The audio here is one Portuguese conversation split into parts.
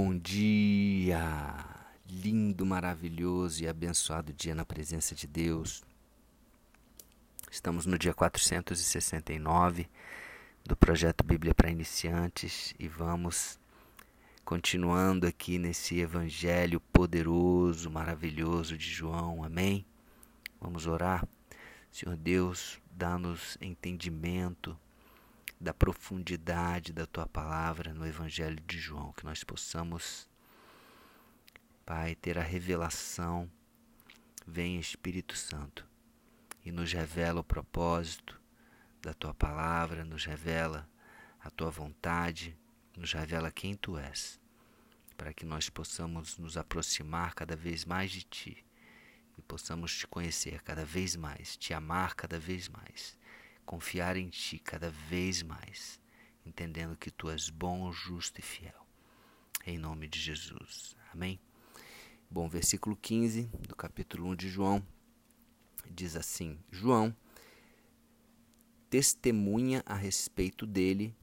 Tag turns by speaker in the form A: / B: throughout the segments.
A: Bom dia! Lindo, maravilhoso e abençoado dia na presença de Deus. Estamos no dia 469 do projeto Bíblia para Iniciantes e vamos continuando aqui nesse evangelho poderoso, maravilhoso de João. Amém? Vamos orar. Senhor Deus, dá-nos entendimento da profundidade da tua palavra no Evangelho de João, que nós possamos, Pai, ter a revelação. Vem Espírito Santo e nos revela o propósito da tua palavra, nos revela a tua vontade, nos revela quem tu és, para que nós possamos nos aproximar cada vez mais de ti e possamos te conhecer cada vez mais, te amar cada vez mais confiar em Ti cada vez mais, entendendo que Tu és bom, justo e fiel. Em nome de Jesus. Amém? Bom, versículo 15 do capítulo 1 de João diz assim: João testemunha a respeito dele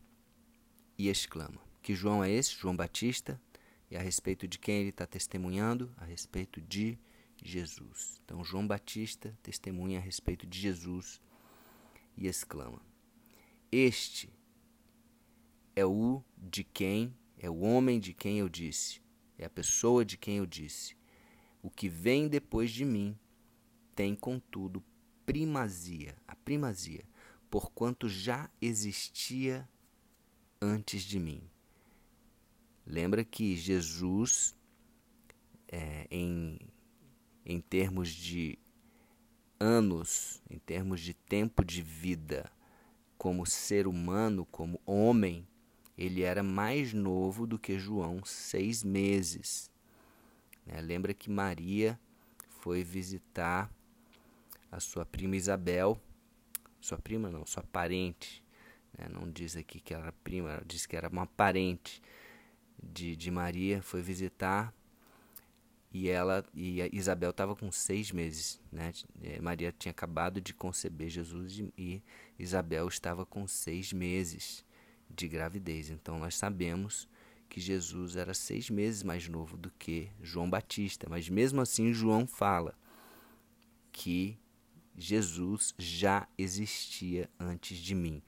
A: e exclama. Que João é esse? João Batista. E a respeito de quem ele está testemunhando? A respeito de Jesus. Então, João Batista testemunha a respeito de Jesus e exclama: Este é o de quem, é o homem de quem eu disse, é a pessoa de quem eu disse. O que vem depois de mim tem, contudo, primazia, a primazia, porquanto já existia antes de mim. Lembra que Jesus, é, em, em termos de anos, em termos de tempo de vida, como ser humano, como homem, ele era mais novo do que João, seis meses. Né? Lembra que Maria foi visitar a sua prima Isabel, sua prima não, sua parente, né? não diz aqui que era prima, diz que era uma parente de, de Maria, foi visitar e ela e Isabel estava com seis meses, né? É, Maria tinha acabado de conceber Jesus e Isabel estava com seis meses de gravidez. Então nós sabemos que Jesus era seis meses mais novo do que João Batista, mas mesmo assim João fala que Jesus já existia antes de mim,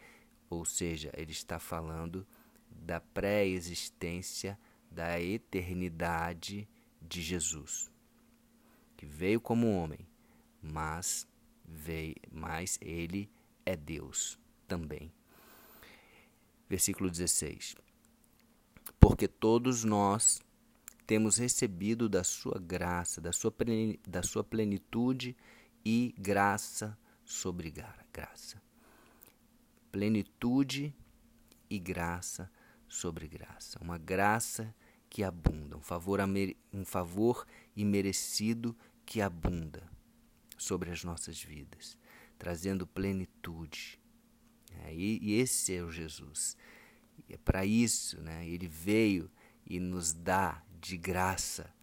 A: ou seja, ele está falando da pré-existência, da eternidade de Jesus, que veio como homem, mas veio, mas ele é Deus também. Versículo 16. Porque todos nós temos recebido da sua graça, da sua, da sua plenitude e graça sobre graça. Plenitude e graça sobre graça. Uma graça abunda, um favor, um favor imerecido que abunda sobre as nossas vidas, trazendo plenitude. É, e, esse é o Jesus. É para isso, né, ele veio e nos dá de graça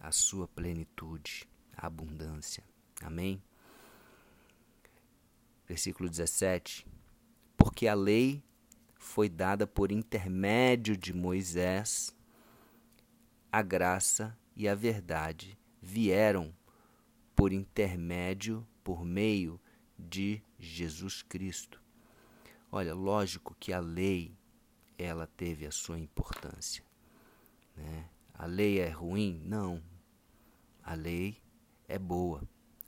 A: a sua plenitude, a abundância. Amém? Versículo 17. Porque a lei foi dada por intermédio de Moisés a graça e a verdade vieram por intermédio, por meio de Jesus Cristo. Olha, lógico que a lei ela teve a sua importância. Né? A lei é ruim? Não. A lei é boa.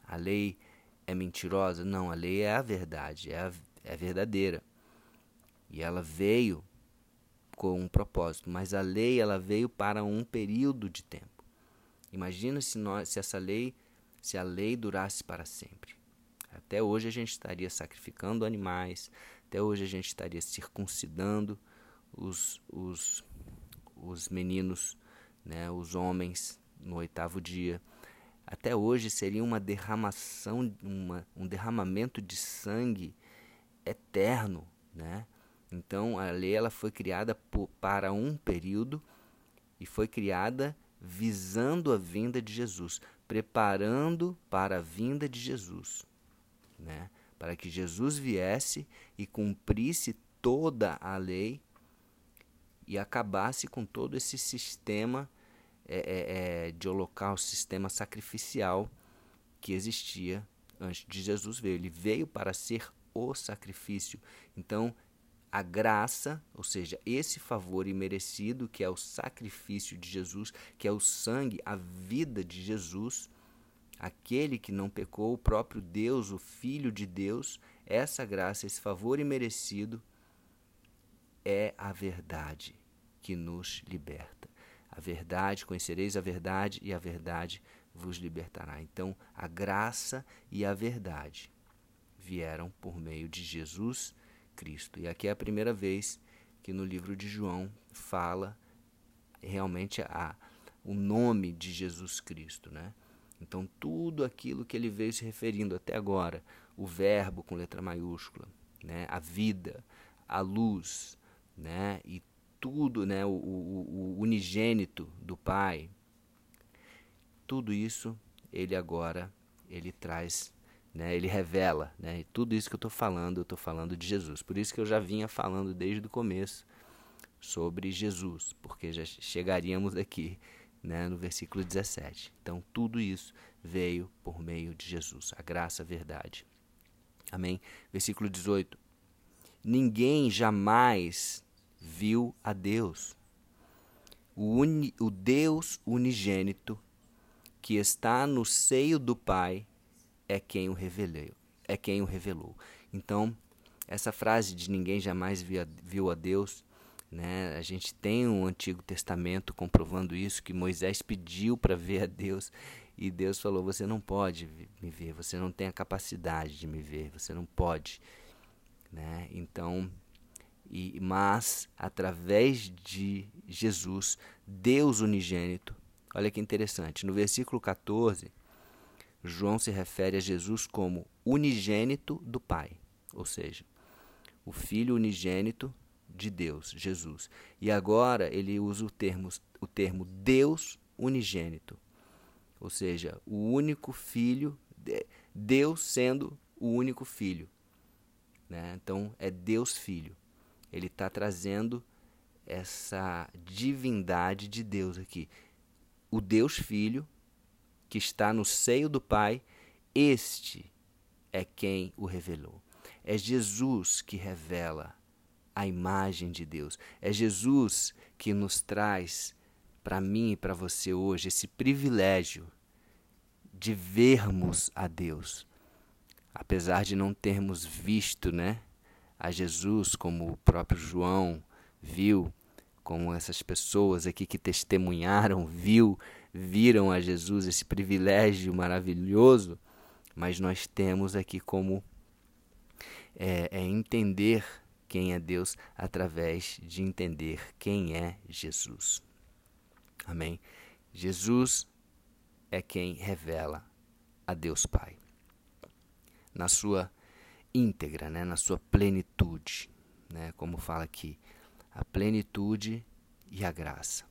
A: A lei é mentirosa? Não, a lei é a verdade, é a, é verdadeira. E ela veio com um propósito, mas a lei ela veio para um período de tempo. Imagina se, nós, se essa lei, se a lei durasse para sempre. Até hoje a gente estaria sacrificando animais, até hoje a gente estaria circuncidando os, os, os meninos, né, os homens, no oitavo dia. Até hoje seria uma derramação, uma, um derramamento de sangue eterno, né? Então a lei ela foi criada por, para um período e foi criada visando a vinda de Jesus, preparando para a vinda de Jesus, né? Para que Jesus viesse e cumprisse toda a lei e acabasse com todo esse sistema é, é, é, de holocausto, sistema sacrificial que existia antes de Jesus ver. Ele veio para ser o sacrifício. Então, a graça, ou seja, esse favor imerecido, que é o sacrifício de Jesus, que é o sangue, a vida de Jesus, aquele que não pecou, o próprio Deus, o Filho de Deus, essa graça, esse favor imerecido, é a verdade que nos liberta. A verdade, conhecereis a verdade e a verdade vos libertará. Então, a graça e a verdade vieram por meio de Jesus Cristo. E aqui é a primeira vez que no livro de João fala realmente a, o nome de Jesus Cristo, né? Então tudo aquilo que ele veio se referindo até agora, o verbo com letra maiúscula, né? A vida, a luz, né? E tudo, né? O, o, o unigênito do Pai, tudo isso ele agora ele traz né? Ele revela, né? E tudo isso que eu estou falando, eu estou falando de Jesus. Por isso que eu já vinha falando desde o começo sobre Jesus, porque já chegaríamos aqui né, no versículo 17. Então, tudo isso veio por meio de Jesus, a graça, a verdade. Amém? Versículo 18. Ninguém jamais viu a Deus. O, uni, o Deus unigênito que está no seio do Pai é quem o revelou. É quem o revelou. Então, essa frase de ninguém jamais viu a Deus, né? A gente tem um Antigo Testamento comprovando isso que Moisés pediu para ver a Deus e Deus falou: "Você não pode me ver, você não tem a capacidade de me ver, você não pode", né? Então, e mas através de Jesus, Deus unigênito. Olha que interessante, no versículo 14, João se refere a Jesus como unigênito do Pai, ou seja, o Filho unigênito de Deus, Jesus. E agora ele usa o termo, o termo Deus unigênito, ou seja, o único Filho, Deus sendo o único Filho. Né? Então é Deus Filho. Ele está trazendo essa divindade de Deus aqui. O Deus Filho que está no seio do Pai, este é quem o revelou. É Jesus que revela a imagem de Deus. É Jesus que nos traz para mim e para você hoje esse privilégio de vermos a Deus. Apesar de não termos visto, né, a Jesus como o próprio João viu, como essas pessoas aqui que testemunharam, viu viram a Jesus, esse privilégio maravilhoso, mas nós temos aqui como é, é entender quem é Deus através de entender quem é Jesus. Amém? Jesus é quem revela a Deus Pai na sua íntegra, né, na sua plenitude, né, como fala aqui, a plenitude e a graça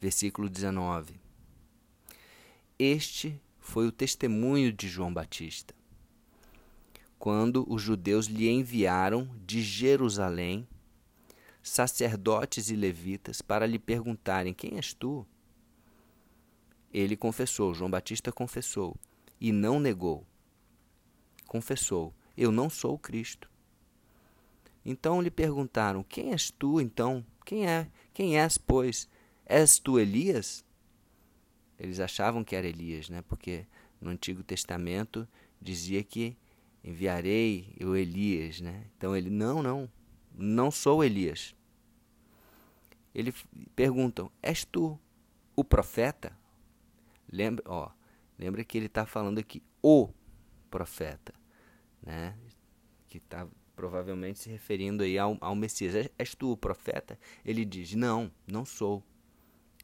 A: versículo 19. Este foi o testemunho de João Batista, quando os judeus lhe enviaram de Jerusalém sacerdotes e levitas para lhe perguntarem: Quem és tu? Ele confessou, João Batista confessou, e não negou. Confessou: Eu não sou o Cristo. Então lhe perguntaram: Quem és tu, então? Quem é? Quem és, pois? És tu Elias? Eles achavam que era Elias, né? Porque no Antigo Testamento dizia que enviarei o Elias, né? Então ele não, não, não sou Elias. Ele perguntam: És tu o profeta? Lembra, ó, lembra que ele está falando aqui o profeta, né? Que está provavelmente se referindo aí ao, ao Messias. És tu o profeta? Ele diz: Não, não sou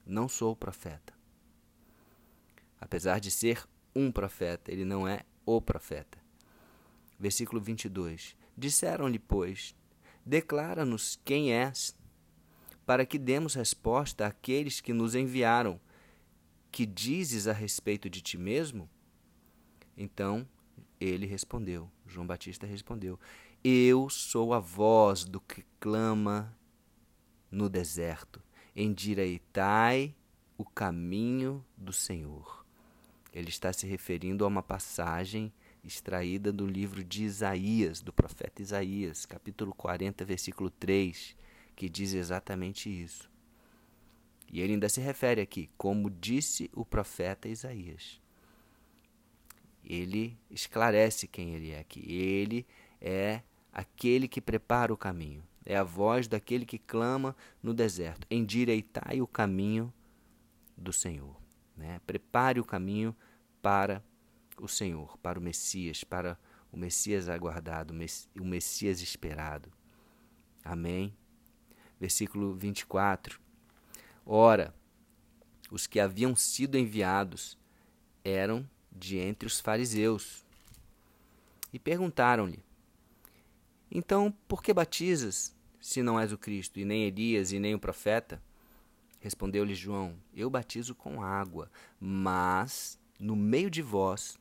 A: não sou profeta. Apesar de ser um profeta, ele não é o profeta. Versículo 22. Disseram-lhe, pois, declara-nos quem és, para que demos resposta àqueles que nos enviaram. Que dizes a respeito de ti mesmo? Então ele respondeu, João Batista respondeu: Eu sou a voz do que clama no deserto, endireitai o caminho do Senhor. Ele está se referindo a uma passagem extraída do livro de Isaías, do profeta Isaías, capítulo 40, versículo 3, que diz exatamente isso. E ele ainda se refere aqui, como disse o profeta Isaías. Ele esclarece quem ele é aqui. Ele é aquele que prepara o caminho. É a voz daquele que clama no deserto: endireitai o caminho do Senhor. Né? Prepare o caminho para o Senhor, para o Messias, para o Messias aguardado, o Messias esperado. Amém. Versículo 24. Ora, os que haviam sido enviados eram de entre os fariseus. E perguntaram-lhe: Então, por que batizas, se não és o Cristo, e nem Elias, e nem o profeta? Respondeu-lhe João: Eu batizo com água, mas no meio de vós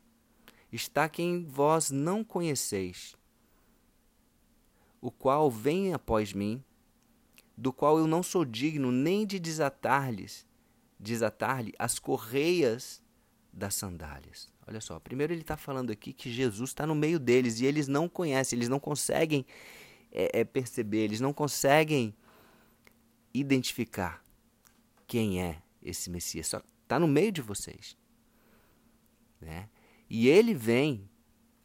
A: está quem vós não conheceis, o qual vem após mim, do qual eu não sou digno nem de desatar-lhes, desatar-lhe as correias das sandálias. Olha só, primeiro ele está falando aqui que Jesus está no meio deles e eles não conhecem, eles não conseguem é, é, perceber, eles não conseguem identificar quem é esse Messias. Só está no meio de vocês. Né? E ele vem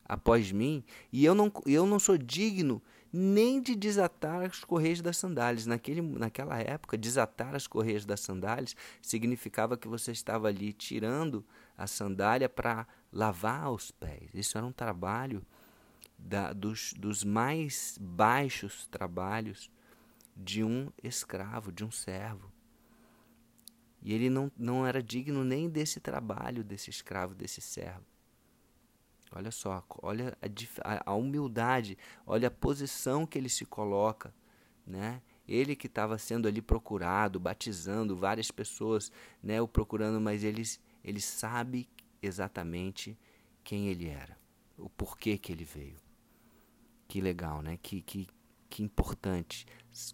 A: após mim e eu não, eu não sou digno nem de desatar as correias das sandálias. Naquele, naquela época, desatar as correias das sandálias significava que você estava ali tirando a sandália para lavar os pés. Isso era um trabalho da, dos, dos mais baixos trabalhos de um escravo, de um servo. E ele não, não era digno nem desse trabalho, desse escravo, desse servo. Olha só, olha a, a humildade, olha a posição que ele se coloca, né? Ele que estava sendo ali procurado, batizando várias pessoas, né, o procurando, mas ele, ele sabe exatamente quem ele era, o porquê que ele veio. Que legal, né? Que, que, que importante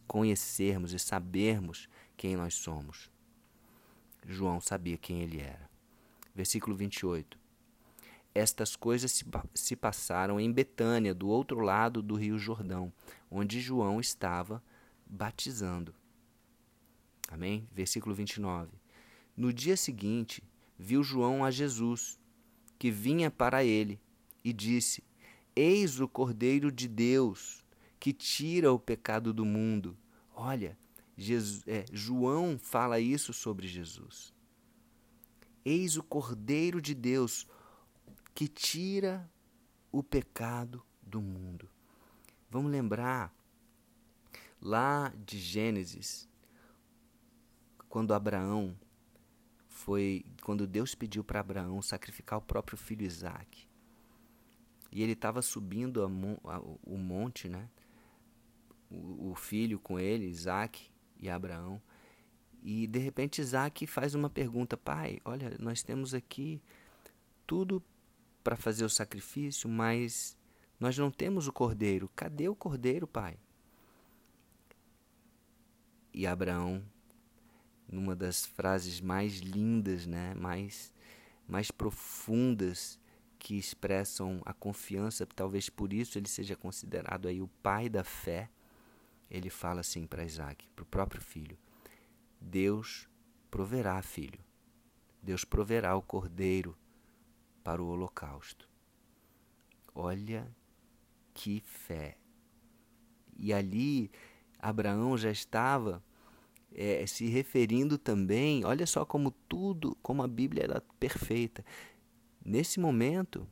A: conhecermos e sabermos quem nós somos. João sabia quem ele era. Versículo 28. Estas coisas se, se passaram em Betânia, do outro lado do rio Jordão, onde João estava batizando. Amém? Versículo 29. No dia seguinte, viu João a Jesus, que vinha para ele, e disse: Eis o Cordeiro de Deus, que tira o pecado do mundo. Olha, Jesus, é, João fala isso sobre Jesus. Eis o Cordeiro de Deus, que tira o pecado do mundo. Vamos lembrar lá de Gênesis, quando Abraão foi, quando Deus pediu para Abraão sacrificar o próprio filho Isaac. E ele estava subindo a, a, o monte, né? O, o, filho com ele, Isaac e Abraão. E de repente Isaac faz uma pergunta: Pai, olha, nós temos aqui tudo para fazer o sacrifício, mas nós não temos o cordeiro. Cadê o cordeiro, pai? E Abraão, numa das frases mais lindas, né, mais, mais profundas, que expressam a confiança, talvez por isso ele seja considerado aí o pai da fé, ele fala assim para Isaac, para o próprio filho: Deus proverá, filho. Deus proverá o cordeiro para o holocausto. Olha que fé! E ali Abraão já estava é, se referindo também, olha só como tudo, como a Bíblia era perfeita. Nesse momento,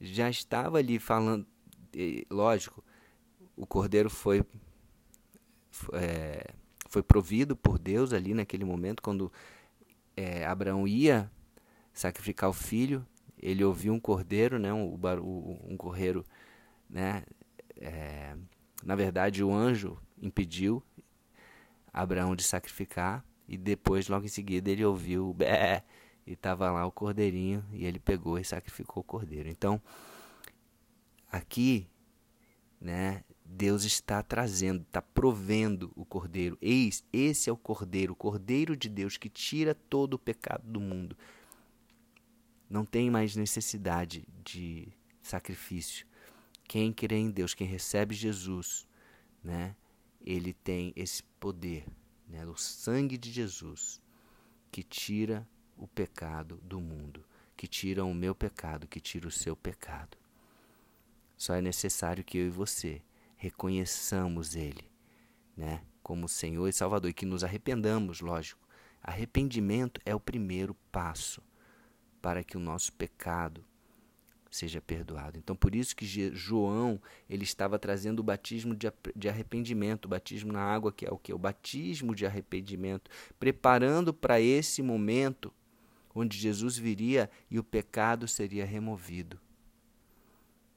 A: já estava ali falando, lógico, o cordeiro foi, é, foi provido por Deus ali naquele momento, quando é, Abraão ia sacrificar o filho, ele ouviu um cordeiro, né, um, um correiro, né, é, na verdade o anjo impediu Abraão de sacrificar e depois logo em seguida ele ouviu o bé e estava lá o cordeirinho e ele pegou e sacrificou o cordeiro. Então aqui, né, Deus está trazendo, está provendo o cordeiro. Eis, esse é o cordeiro, o cordeiro de Deus que tira todo o pecado do mundo. Não tem mais necessidade de sacrifício. Quem crê em Deus, quem recebe Jesus, né, ele tem esse poder, né, o sangue de Jesus que tira o pecado do mundo, que tira o meu pecado, que tira o seu pecado. Só é necessário que eu e você reconheçamos Ele, né, como Senhor e Salvador e que nos arrependamos, lógico. Arrependimento é o primeiro passo para que o nosso pecado seja perdoado. Então, por isso que João ele estava trazendo o batismo de arrependimento, o batismo na água, que é o que? O batismo de arrependimento, preparando para esse momento onde Jesus viria e o pecado seria removido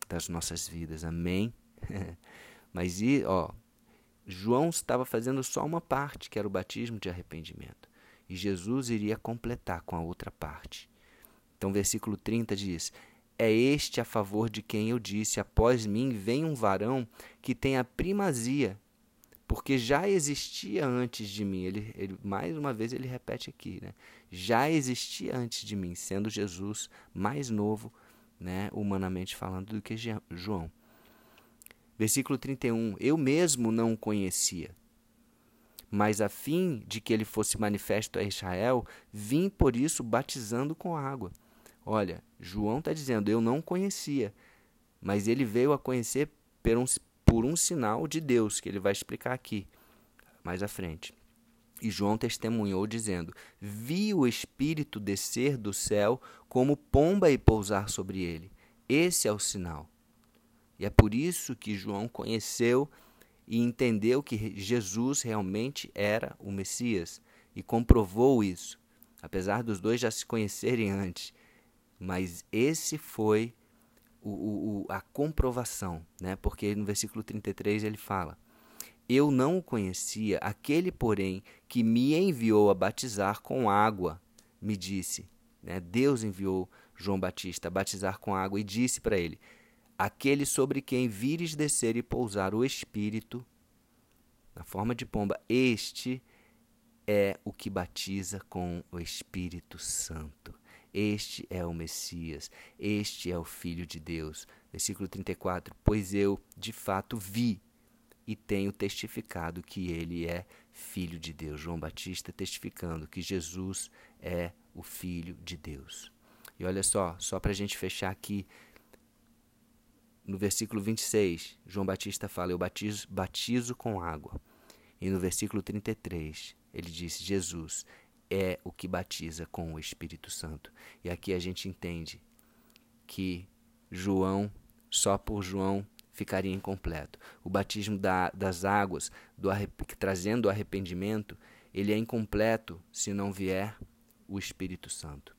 A: das nossas vidas. Amém? Mas, e, ó, João estava fazendo só uma parte, que era o batismo de arrependimento. E Jesus iria completar com a outra parte. Então, versículo 30 diz: É este a favor de quem eu disse: Após mim vem um varão que tem a primazia, porque já existia antes de mim. Ele, ele, mais uma vez ele repete aqui, né? Já existia antes de mim, sendo Jesus mais novo, né, humanamente falando, do que João. Versículo 31: Eu mesmo não o conhecia, mas a fim de que ele fosse manifesto a Israel, vim por isso batizando com água. Olha, João está dizendo: Eu não conhecia, mas ele veio a conhecer por um, por um sinal de Deus, que ele vai explicar aqui mais à frente. E João testemunhou, dizendo: Vi o Espírito descer do céu como pomba e pousar sobre ele. Esse é o sinal. E é por isso que João conheceu e entendeu que Jesus realmente era o Messias e comprovou isso, apesar dos dois já se conhecerem antes. Mas esse foi o, o, a comprovação, né? porque no versículo 33 ele fala: Eu não o conhecia, aquele, porém, que me enviou a batizar com água, me disse. Né? Deus enviou João Batista a batizar com água e disse para ele: aquele sobre quem vires descer e pousar o Espírito, na forma de pomba, este é o que batiza com o Espírito Santo. Este é o Messias, este é o Filho de Deus. Versículo 34: Pois eu, de fato, vi e tenho testificado que ele é Filho de Deus. João Batista testificando que Jesus é o Filho de Deus. E olha só, só para a gente fechar aqui no versículo 26, João Batista fala: Eu batizo, batizo com água. E no versículo 33, ele diz: Jesus é o que batiza com o Espírito Santo. E aqui a gente entende que João, só por João, ficaria incompleto. O batismo da, das águas, do trazendo o arrependimento, ele é incompleto se não vier o Espírito Santo.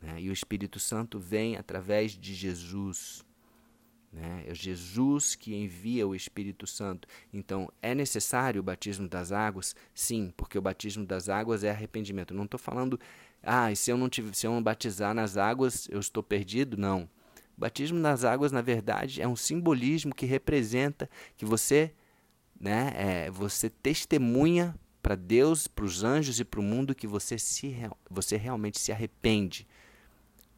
A: Né? E o Espírito Santo vem através de Jesus. Né? É Jesus que envia o Espírito Santo. Então, é necessário o batismo das águas? Sim, porque o batismo das águas é arrependimento. não estou falando, ah, se eu, não tiver, se eu não batizar nas águas, eu estou perdido? Não. O batismo nas águas, na verdade, é um simbolismo que representa que você, né, é, você testemunha para Deus, para os anjos e para o mundo que você, se, você realmente se arrepende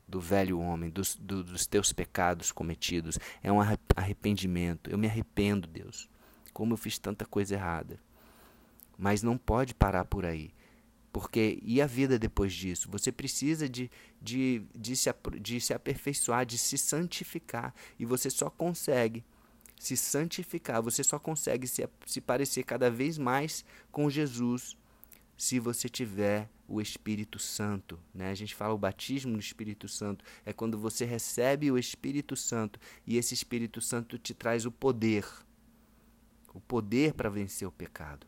A: do velho homem, dos, do, dos teus pecados cometidos. É um arrependimento. Eu me arrependo, Deus. Como eu fiz tanta coisa errada. Mas não pode parar por aí. Porque e a vida depois disso? Você precisa de, de, de, se, de se aperfeiçoar, de se santificar. E você só consegue se santificar, você só consegue se, se parecer cada vez mais com Jesus se você tiver o Espírito Santo. Né? A gente fala o batismo no Espírito Santo. É quando você recebe o Espírito Santo e esse Espírito Santo te traz o poder o poder para vencer o pecado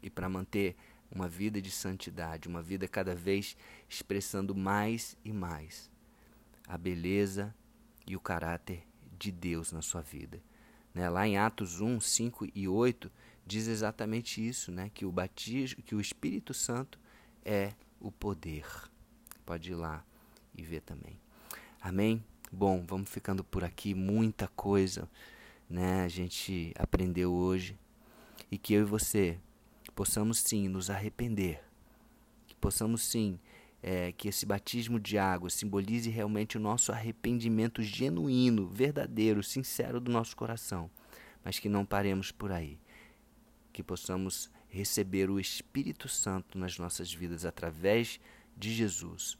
A: e para manter uma vida de santidade, uma vida cada vez expressando mais e mais a beleza e o caráter de Deus na sua vida. Né? Lá em Atos 1, 5 e 8, diz exatamente isso, né? Que o batismo, que o Espírito Santo é o poder. Pode ir lá e ver também. Amém? Bom, vamos ficando por aqui, muita coisa né, a gente aprendeu hoje e que eu e você possamos sim nos arrepender, que possamos sim é, que esse batismo de água simbolize realmente o nosso arrependimento genuíno, verdadeiro, sincero do nosso coração, mas que não paremos por aí, que possamos receber o Espírito Santo nas nossas vidas através de Jesus,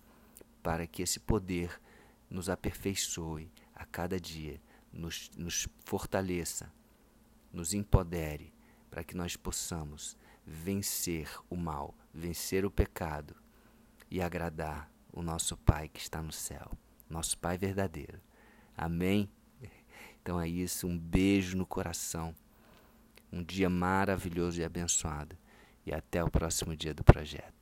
A: para que esse poder nos aperfeiçoe a cada dia, nos, nos fortaleça, nos empodere, para que nós possamos vencer o mal, vencer o pecado e agradar o nosso Pai que está no céu, nosso Pai verdadeiro. Amém? Então é isso, um beijo no coração, um dia maravilhoso e abençoado, e até o próximo dia do projeto.